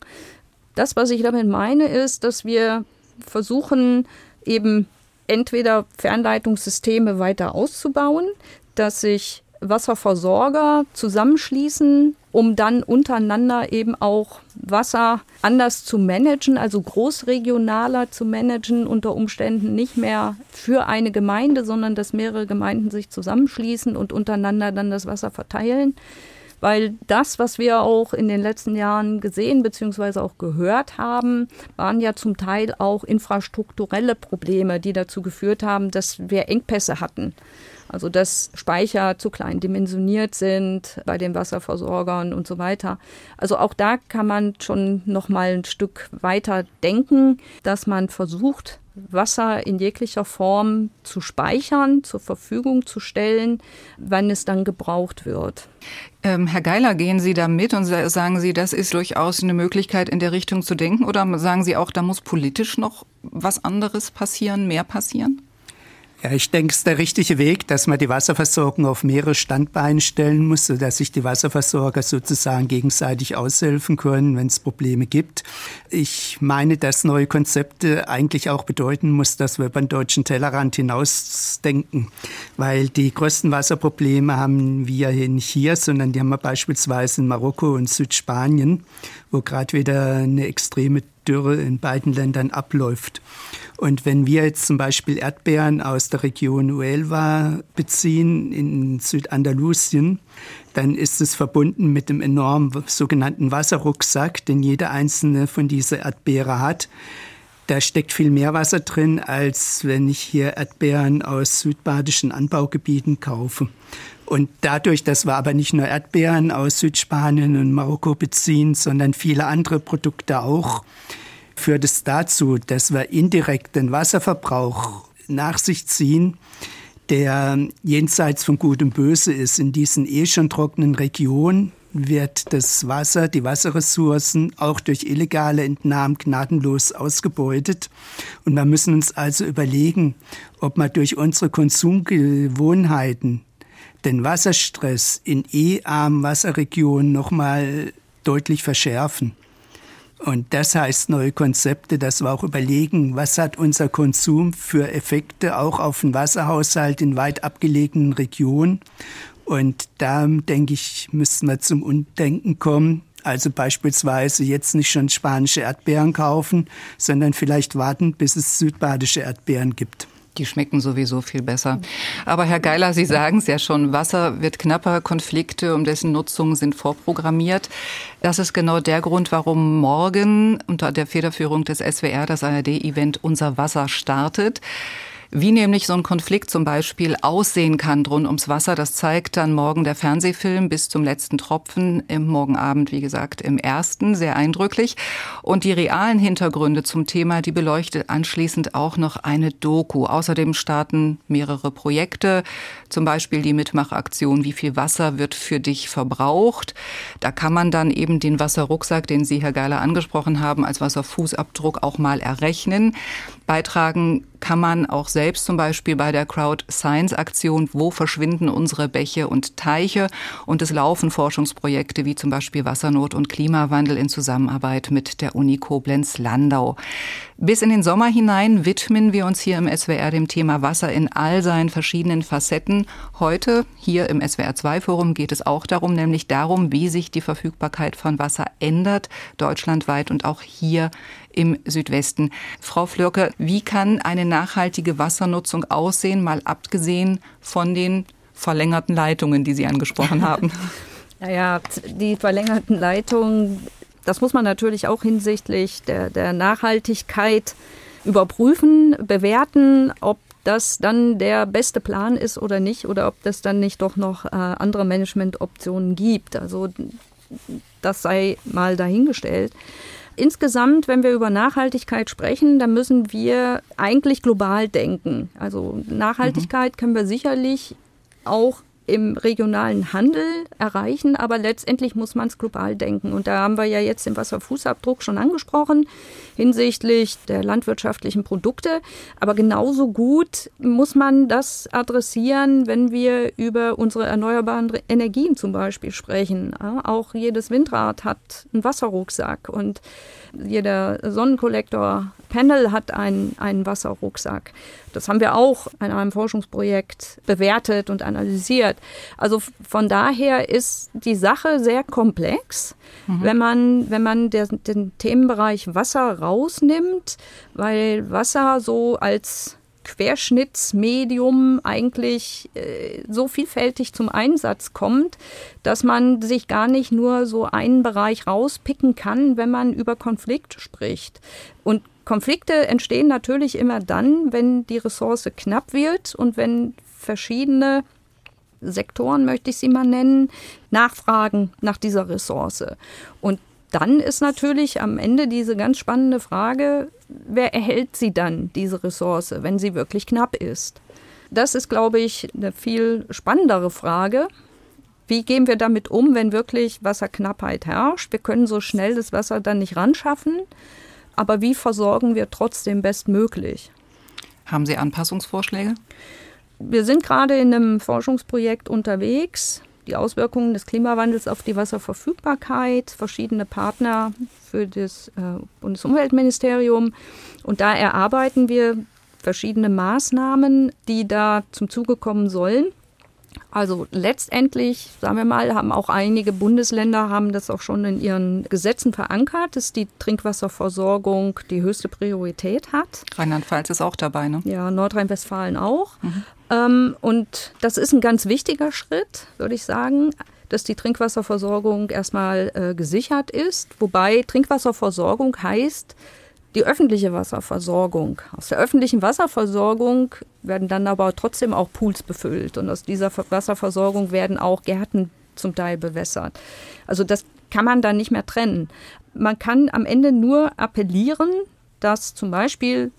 Das, was ich damit meine, ist, dass wir versuchen, eben entweder Fernleitungssysteme weiter auszubauen, dass sich Wasserversorger zusammenschließen, um dann untereinander eben auch Wasser anders zu managen, also großregionaler zu managen, unter Umständen nicht mehr für eine Gemeinde, sondern dass mehrere Gemeinden sich zusammenschließen und untereinander dann das Wasser verteilen weil das, was wir auch in den letzten Jahren gesehen bzw. auch gehört haben, waren ja zum Teil auch infrastrukturelle Probleme, die dazu geführt haben, dass wir Engpässe hatten. Also dass Speicher zu klein dimensioniert sind bei den Wasserversorgern und so weiter. Also auch da kann man schon noch mal ein Stück weiter denken, dass man versucht, Wasser in jeglicher Form zu speichern, zur Verfügung zu stellen, wann es dann gebraucht wird. Ähm, Herr Geiler, gehen Sie da mit und sagen Sie, das ist durchaus eine Möglichkeit, in der Richtung zu denken? Oder sagen Sie auch, da muss politisch noch was anderes passieren, mehr passieren? Ja, ich denke, es ist der richtige Weg, dass man die Wasserversorgung auf mehrere Standbeine stellen muss, sodass sich die Wasserversorger sozusagen gegenseitig aushelfen können, wenn es Probleme gibt. Ich meine, dass neue Konzepte eigentlich auch bedeuten muss, dass wir beim deutschen Tellerrand hinausdenken, weil die größten Wasserprobleme haben wir hier nicht hier, sondern die haben wir beispielsweise in Marokko und Südspanien, wo gerade wieder eine extreme Dürre in beiden Ländern abläuft. Und wenn wir jetzt zum Beispiel Erdbeeren aus der Region Huelva beziehen in Südandalusien, dann ist es verbunden mit dem enormen sogenannten Wasserrucksack, den jeder einzelne von dieser Erdbeere hat. Da steckt viel mehr Wasser drin, als wenn ich hier Erdbeeren aus südbadischen Anbaugebieten kaufe. Und dadurch, dass wir aber nicht nur Erdbeeren aus Südspanien und Marokko beziehen, sondern viele andere Produkte auch, führt es dazu, dass wir indirekt den Wasserverbrauch nach sich ziehen, der jenseits von Gut und Böse ist. In diesen eh schon trockenen Regionen wird das Wasser, die Wasserressourcen auch durch illegale Entnahmen gnadenlos ausgebeutet. Und wir müssen uns also überlegen, ob wir durch unsere Konsumgewohnheiten den Wasserstress in eh armen Wasserregionen nochmal deutlich verschärfen. Und das heißt neue Konzepte, dass wir auch überlegen, was hat unser Konsum für Effekte auch auf den Wasserhaushalt in weit abgelegenen Regionen. Und da, denke ich, müssen wir zum Undenken kommen. Also beispielsweise jetzt nicht schon spanische Erdbeeren kaufen, sondern vielleicht warten, bis es südbadische Erdbeeren gibt. Die schmecken sowieso viel besser. Aber Herr Geiler, Sie sagen es ja schon, Wasser wird knapper, Konflikte um dessen Nutzung sind vorprogrammiert. Das ist genau der Grund, warum morgen unter der Federführung des SWR das ARD-Event Unser Wasser startet. Wie nämlich so ein Konflikt zum Beispiel aussehen kann rund ums Wasser, das zeigt dann morgen der Fernsehfilm bis zum letzten Tropfen, im Morgenabend, wie gesagt, im ersten, sehr eindrücklich. Und die realen Hintergründe zum Thema, die beleuchtet anschließend auch noch eine Doku. Außerdem starten mehrere Projekte, zum Beispiel die Mitmachaktion Wie viel Wasser wird für dich verbraucht? Da kann man dann eben den Wasserrucksack, den Sie, Herr Geiler, angesprochen haben, als Wasserfußabdruck auch mal errechnen. Beitragen kann man auch selbst zum Beispiel bei der Crowd Science Aktion Wo verschwinden unsere Bäche und Teiche? Und es laufen Forschungsprojekte wie zum Beispiel Wassernot und Klimawandel in Zusammenarbeit mit der Uni Koblenz-Landau. Bis in den Sommer hinein widmen wir uns hier im SWR dem Thema Wasser in all seinen verschiedenen Facetten. Heute hier im SWR 2 Forum geht es auch darum, nämlich darum, wie sich die Verfügbarkeit von Wasser ändert, deutschlandweit und auch hier im Südwesten. Frau Flörke, wie kann eine nachhaltige Wassernutzung aussehen, mal abgesehen von den verlängerten Leitungen, die Sie angesprochen haben? Naja, die verlängerten Leitungen, das muss man natürlich auch hinsichtlich der, der Nachhaltigkeit überprüfen, bewerten, ob das dann der beste Plan ist oder nicht oder ob das dann nicht doch noch äh, andere Managementoptionen gibt. Also das sei mal dahingestellt. Insgesamt, wenn wir über Nachhaltigkeit sprechen, dann müssen wir eigentlich global denken. Also Nachhaltigkeit mhm. können wir sicherlich auch im regionalen Handel erreichen, aber letztendlich muss man es global denken. Und da haben wir ja jetzt den Wasserfußabdruck schon angesprochen hinsichtlich der landwirtschaftlichen Produkte. Aber genauso gut muss man das adressieren, wenn wir über unsere erneuerbaren Energien zum Beispiel sprechen. Auch jedes Windrad hat einen Wasserrucksack und jeder Sonnenkollektor Panel hat einen, einen Wasserrucksack. Das haben wir auch in einem Forschungsprojekt bewertet und analysiert. Also von daher ist die Sache sehr komplex, mhm. wenn man, wenn man der, den Themenbereich Wasser rausnimmt, weil Wasser so als Querschnittsmedium eigentlich äh, so vielfältig zum Einsatz kommt, dass man sich gar nicht nur so einen Bereich rauspicken kann, wenn man über Konflikt spricht. Und Konflikte entstehen natürlich immer dann, wenn die Ressource knapp wird und wenn verschiedene Sektoren, möchte ich sie mal nennen, nachfragen nach dieser Ressource. Und dann ist natürlich am Ende diese ganz spannende Frage, wer erhält sie dann, diese Ressource, wenn sie wirklich knapp ist? Das ist, glaube ich, eine viel spannendere Frage. Wie gehen wir damit um, wenn wirklich Wasserknappheit herrscht? Wir können so schnell das Wasser dann nicht ran schaffen, aber wie versorgen wir trotzdem bestmöglich? Haben Sie Anpassungsvorschläge? Wir sind gerade in einem Forschungsprojekt unterwegs, die Auswirkungen des Klimawandels auf die Wasserverfügbarkeit, verschiedene Partner für das äh, Bundesumweltministerium. Und da erarbeiten wir verschiedene Maßnahmen, die da zum Zuge kommen sollen. Also letztendlich, sagen wir mal, haben auch einige Bundesländer haben das auch schon in ihren Gesetzen verankert, dass die Trinkwasserversorgung die höchste Priorität hat. Rheinland-Pfalz ist auch dabei, ne? Ja, Nordrhein-Westfalen auch. Mhm. Ähm, und das ist ein ganz wichtiger Schritt, würde ich sagen, dass die Trinkwasserversorgung erstmal äh, gesichert ist. Wobei Trinkwasserversorgung heißt, die öffentliche Wasserversorgung. Aus der öffentlichen Wasserversorgung werden dann aber trotzdem auch Pools befüllt und aus dieser Wasserversorgung werden auch Gärten zum Teil bewässert. Also das kann man dann nicht mehr trennen. Man kann am Ende nur appellieren, dass zum Beispiel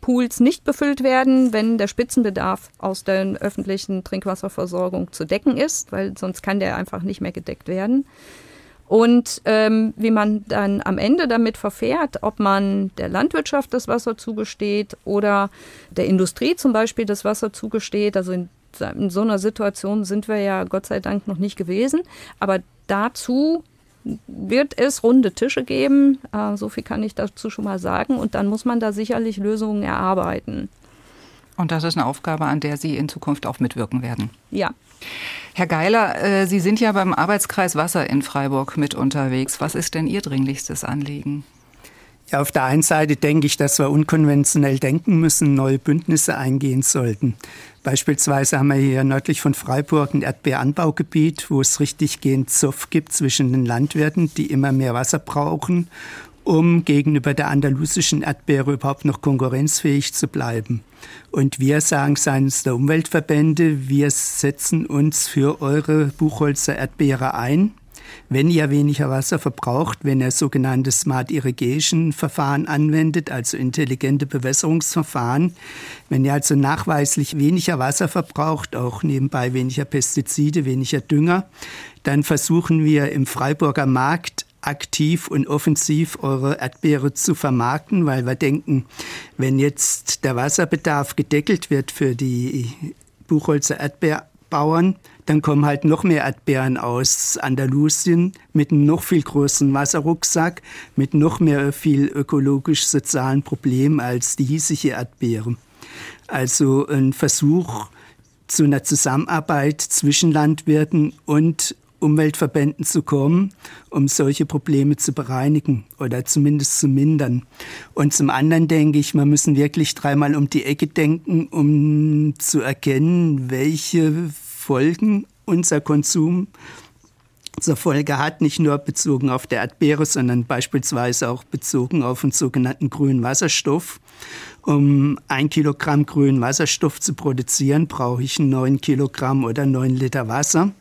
Pools nicht befüllt werden, wenn der Spitzenbedarf aus der öffentlichen Trinkwasserversorgung zu decken ist, weil sonst kann der einfach nicht mehr gedeckt werden. Und ähm, wie man dann am Ende damit verfährt, ob man der Landwirtschaft das Wasser zugesteht oder der Industrie zum Beispiel das Wasser zugesteht. Also in, in so einer Situation sind wir ja Gott sei Dank noch nicht gewesen. Aber dazu wird es runde Tische geben. Äh, so viel kann ich dazu schon mal sagen. Und dann muss man da sicherlich Lösungen erarbeiten. Und das ist eine Aufgabe, an der Sie in Zukunft auch mitwirken werden. Ja. Herr Geiler, äh, Sie sind ja beim Arbeitskreis Wasser in Freiburg mit unterwegs. Was ist denn Ihr dringlichstes Anliegen? Ja, auf der einen Seite denke ich, dass wir unkonventionell denken müssen, neue Bündnisse eingehen sollten. Beispielsweise haben wir hier nördlich von Freiburg ein Erdbeeranbaugebiet, wo es richtig gehend Zoff gibt zwischen den Landwirten, die immer mehr Wasser brauchen um gegenüber der andalusischen Erdbeere überhaupt noch konkurrenzfähig zu bleiben. Und wir sagen seitens der Umweltverbände, wir setzen uns für eure Buchholzer Erdbeere ein. Wenn ihr weniger Wasser verbraucht, wenn ihr sogenannte Smart Irrigation Verfahren anwendet, also intelligente Bewässerungsverfahren, wenn ihr also nachweislich weniger Wasser verbraucht, auch nebenbei weniger Pestizide, weniger Dünger, dann versuchen wir im Freiburger Markt aktiv und offensiv eure Erdbeere zu vermarkten, weil wir denken, wenn jetzt der Wasserbedarf gedeckelt wird für die Buchholzer Erdbeerbauern, dann kommen halt noch mehr Erdbeeren aus Andalusien mit einem noch viel größeren Wasserrucksack, mit noch mehr viel ökologisch-sozialen Problemen als die hiesige Erdbeere. Also ein Versuch zu einer Zusammenarbeit zwischen Landwirten und Umweltverbänden zu kommen, um solche Probleme zu bereinigen oder zumindest zu mindern. Und zum anderen denke ich, man müssen wirklich dreimal um die Ecke denken, um zu erkennen, welche Folgen unser Konsum zur Folge hat, nicht nur bezogen auf der Erdbeere, sondern beispielsweise auch bezogen auf den sogenannten grünen Wasserstoff. Um ein Kilogramm grünen Wasserstoff zu produzieren, brauche ich neun Kilogramm oder neun Liter Wasser.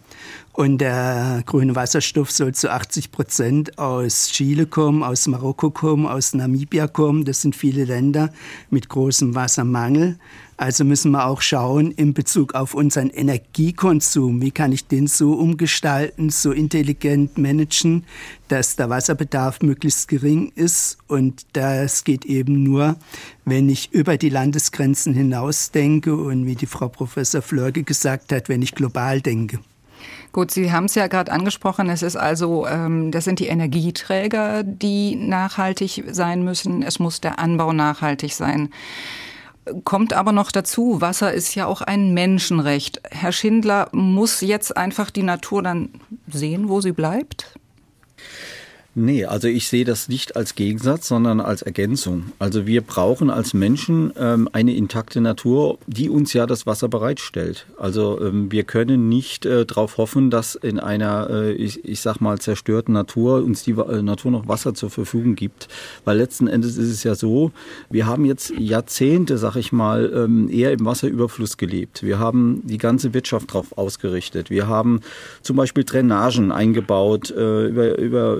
Und der grüne Wasserstoff soll zu 80 Prozent aus Chile kommen, aus Marokko kommen, aus Namibia kommen. Das sind viele Länder mit großem Wassermangel. Also müssen wir auch schauen in Bezug auf unseren Energiekonsum, wie kann ich den so umgestalten, so intelligent managen, dass der Wasserbedarf möglichst gering ist. Und das geht eben nur, wenn ich über die Landesgrenzen hinaus denke und wie die Frau Professor Flörge gesagt hat, wenn ich global denke. Gut, Sie haben es ja gerade angesprochen. Es ist also, ähm, das sind die Energieträger, die nachhaltig sein müssen. Es muss der Anbau nachhaltig sein. Kommt aber noch dazu, Wasser ist ja auch ein Menschenrecht. Herr Schindler, muss jetzt einfach die Natur dann sehen, wo sie bleibt? Nee, also ich sehe das nicht als Gegensatz, sondern als Ergänzung. Also wir brauchen als Menschen ähm, eine intakte Natur, die uns ja das Wasser bereitstellt. Also ähm, wir können nicht äh, darauf hoffen, dass in einer, äh, ich, ich sag mal, zerstörten Natur uns die äh, Natur noch Wasser zur Verfügung gibt. Weil letzten Endes ist es ja so, wir haben jetzt Jahrzehnte, sag ich mal, ähm, eher im Wasserüberfluss gelebt. Wir haben die ganze Wirtschaft darauf ausgerichtet. Wir haben zum Beispiel Drainagen eingebaut äh, über, über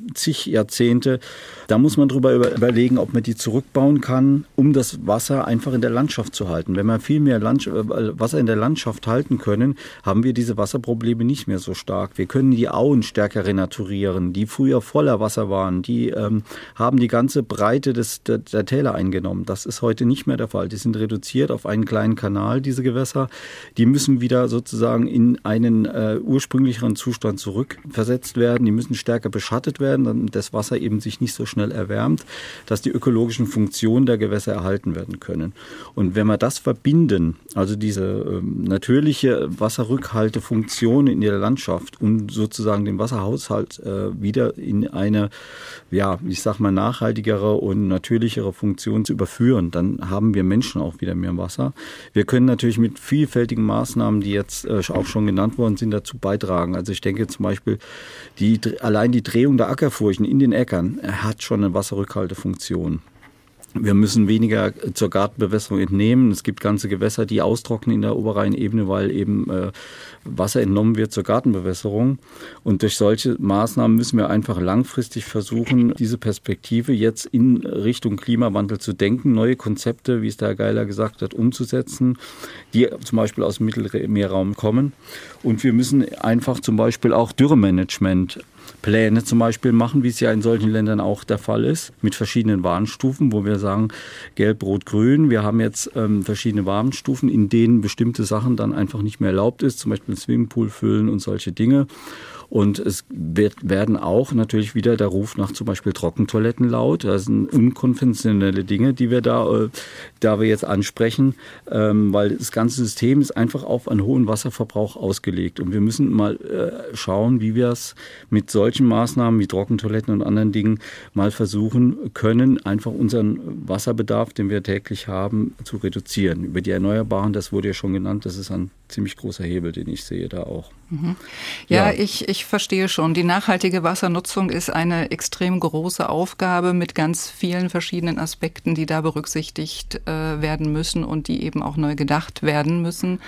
zig Jahrzehnte. Da muss man drüber überlegen, ob man die zurückbauen kann, um das Wasser einfach in der Landschaft zu halten. Wenn wir viel mehr Land äh, Wasser in der Landschaft halten können, haben wir diese Wasserprobleme nicht mehr so stark. Wir können die Auen stärker renaturieren, die früher voller Wasser waren. Die ähm, haben die ganze Breite des, der, der Täler eingenommen. Das ist heute nicht mehr der Fall. Die sind reduziert auf einen kleinen Kanal, diese Gewässer. Die müssen wieder sozusagen in einen äh, ursprünglicheren Zustand zurückversetzt werden. Die müssen stärker beschattet werden, damit das Wasser eben sich nicht so schnell erwärmt, dass die ökologischen Funktionen der Gewässer erhalten werden können. Und wenn wir das verbinden, also diese ähm, natürliche Wasserrückhaltefunktion in der Landschaft und sozusagen den Wasserhaushalt äh, wieder in eine, ja, ich sag mal, nachhaltigere und natürlichere Funktion zu überführen, dann haben wir Menschen auch wieder mehr Wasser. Wir können natürlich mit vielfältigen Maßnahmen, die jetzt äh, auch schon genannt worden sind, dazu beitragen. Also ich denke zum Beispiel, die, allein die Drehung der Ackerfurchen in den Äckern hat schon eine Wasserrückhaltefunktion. Wir müssen weniger zur Gartenbewässerung entnehmen. Es gibt ganze Gewässer, die austrocknen in der Oberrheinebene, weil eben äh, Wasser entnommen wird zur Gartenbewässerung. Und durch solche Maßnahmen müssen wir einfach langfristig versuchen, diese Perspektive jetzt in Richtung Klimawandel zu denken, neue Konzepte, wie es der Herr Geiler gesagt hat, umzusetzen, die zum Beispiel aus dem Mittelmeerraum kommen. Und wir müssen einfach zum Beispiel auch Dürremanagement Pläne zum Beispiel machen, wie es ja in solchen Ländern auch der Fall ist, mit verschiedenen Warnstufen, wo wir sagen, gelb, rot, grün. Wir haben jetzt ähm, verschiedene Warnstufen, in denen bestimmte Sachen dann einfach nicht mehr erlaubt ist, zum Beispiel Swimmingpool füllen und solche Dinge. Und es wird, werden auch natürlich wieder der Ruf nach zum Beispiel Trockentoiletten laut. Das sind unkonventionelle Dinge, die wir da, äh, da wir jetzt ansprechen, ähm, weil das ganze System ist einfach auf einen hohen Wasserverbrauch ausgelegt. Und wir müssen mal äh, schauen, wie wir es mit solchen Maßnahmen wie Trockentoiletten und anderen Dingen mal versuchen können, einfach unseren Wasserbedarf, den wir täglich haben, zu reduzieren. Über die Erneuerbaren, das wurde ja schon genannt, das ist ein ziemlich großer Hebel, den ich sehe da auch. Mhm. Ja, ja, Ich, ich verstehe schon. Die nachhaltige Wassernutzung ist eine extrem große Aufgabe mit ganz vielen verschiedenen Aspekten, die da berücksichtigt äh, werden müssen und die eben auch neu gedacht werden müssen.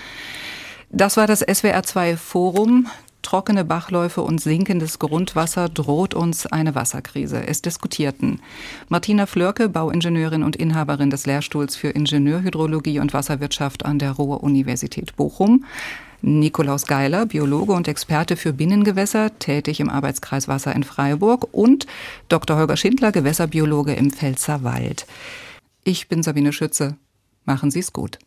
Das war das SWR2 Forum. Trockene Bachläufe und sinkendes Grundwasser droht uns eine Wasserkrise. Es diskutierten Martina Flörke, Bauingenieurin und Inhaberin des Lehrstuhls für Ingenieurhydrologie und Wasserwirtschaft an der Ruhr-Universität Bochum, Nikolaus Geiler, Biologe und Experte für Binnengewässer, tätig im Arbeitskreis Wasser in Freiburg und Dr. Holger Schindler, Gewässerbiologe im Pfälzerwald. Ich bin Sabine Schütze. Machen Sie es gut.